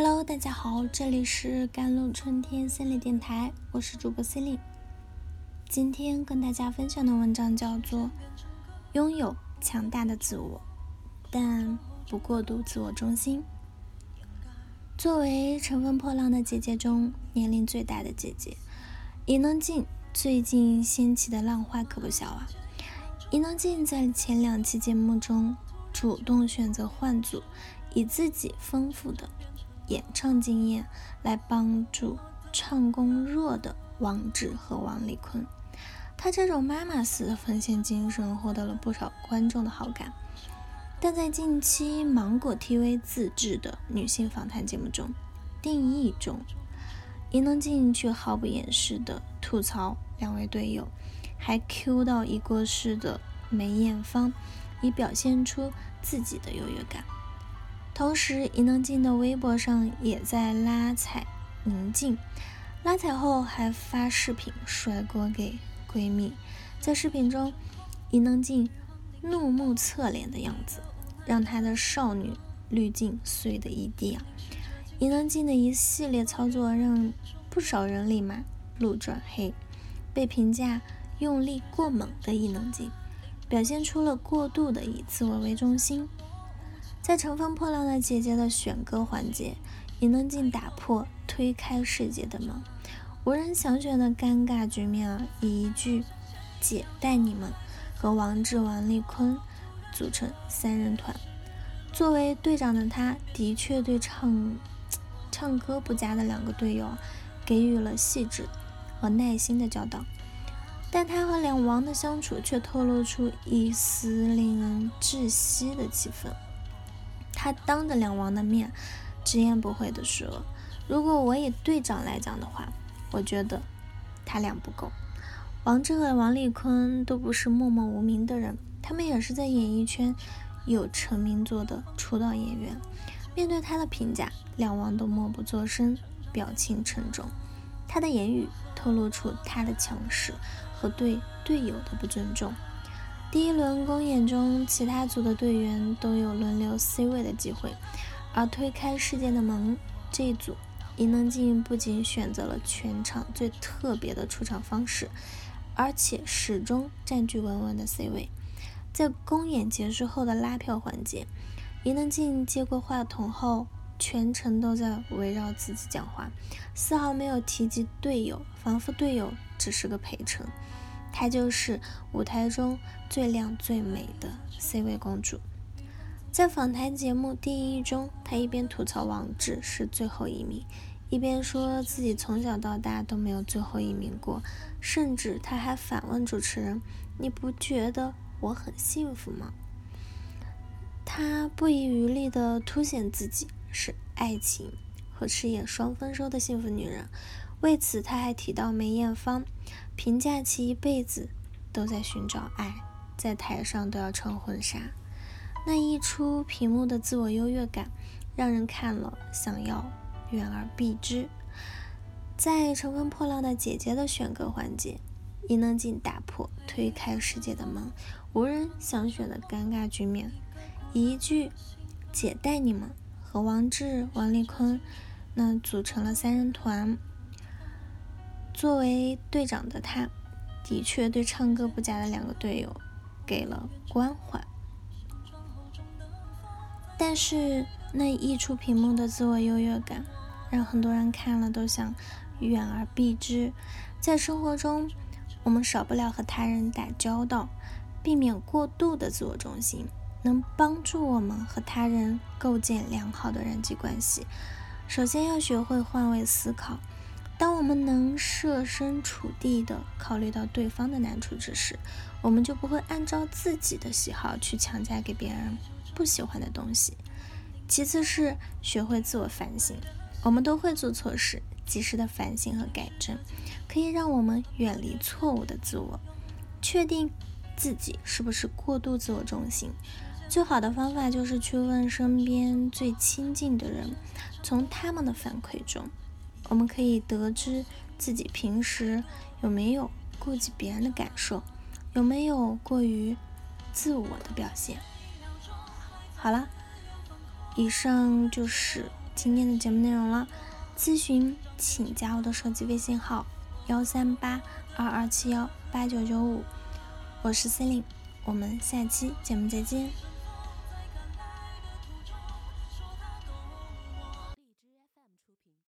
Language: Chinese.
Hello，大家好，这里是甘露春天心理电台，我是主播 c l i n 今天跟大家分享的文章叫做《拥有强大的自我，但不过度自我中心》。作为《乘风破浪的姐姐》中年龄最大的姐姐，伊能静最近掀起的浪花可不小啊！伊能静在前两期节目中主动选择换组，以自己丰富的。演唱经验来帮助唱功弱的王志和王丽坤，他这种妈妈似的奉献精神获得了不少观众的好感。但在近期芒果 TV 自制的女性访谈节目中，《定义》中，伊能静却毫不掩饰的吐槽两位队友，还 Q 到已过世的梅艳芳，以表现出自己的优越感。同时，伊能静的微博上也在拉踩宁静，拉踩后还发视频甩锅给闺蜜。在视频中，伊能静怒目侧脸的样子，让她的少女滤镜碎得一地啊！伊能静的一系列操作让不少人立马路转黑，被评价用力过猛的伊能静，表现出了过度的以自我为中心。在乘风破浪的姐姐的选歌环节，伊能静打破推开世界的门，无人想选的尴尬局面啊，以一句“姐带你们”和王志、王丽坤组成三人团。作为队长的他，的确对唱唱歌不佳的两个队友给予了细致和耐心的教导，但他和两王的相处却透露出一丝令人窒息的气氛。他当着两王的面，直言不讳地说：“如果我以队长来讲的话，我觉得他俩不够。王志和王丽坤都不是默默无名的人，他们也是在演艺圈有成名作的出道演员。面对他的评价，两王都默不作声，表情沉重。他的言语透露出他的强势和对队友的不尊重。”第一轮公演中，其他组的队员都有轮流 C 位的机会，而推开世界的门这一组，伊能静不仅选择了全场最特别的出场方式，而且始终占据稳稳的 C 位。在公演结束后的拉票环节，伊能静接过话筒后，全程都在围绕自己讲话，丝毫没有提及队友，仿佛队友只是个陪衬。她就是舞台中最亮最美的 C 位公主。在访谈节目第一中，她一边吐槽王志是最后一名，一边说自己从小到大都没有最后一名过，甚至她还反问主持人：“你不觉得我很幸福吗？”她不遗余力地凸显自己是爱情和事业双丰收的幸福女人。为此，他还提到梅艳芳。评价其一辈子都在寻找爱，在台上都要穿婚纱，那一出屏幕的自我优越感，让人看了想要远而避之。在乘风破浪的姐姐的选歌环节，伊能静打破推开世界的门，无人想选的尴尬局面，一句“姐带你们”和王志、王丽坤那组成了三人团。作为队长的他，的确对唱歌不佳的两个队友给了关怀，但是那溢出屏幕的自我优越感，让很多人看了都想远而避之。在生活中，我们少不了和他人打交道，避免过度的自我中心，能帮助我们和他人构建良好的人际关系。首先要学会换位思考。当我们能设身处地的考虑到对方的难处之时，我们就不会按照自己的喜好去强加给别人不喜欢的东西。其次是学会自我反省，我们都会做错事，及时的反省和改正，可以让我们远离错误的自我，确定自己是不是过度自我中心。最好的方法就是去问身边最亲近的人，从他们的反馈中。我们可以得知自己平时有没有顾及别人的感受，有没有过于自我的表现。好了，以上就是今天的节目内容了。咨询请加我的手机微信号：幺三八二二七幺八九九五，我是 C e l i n e 我们下期节目再见。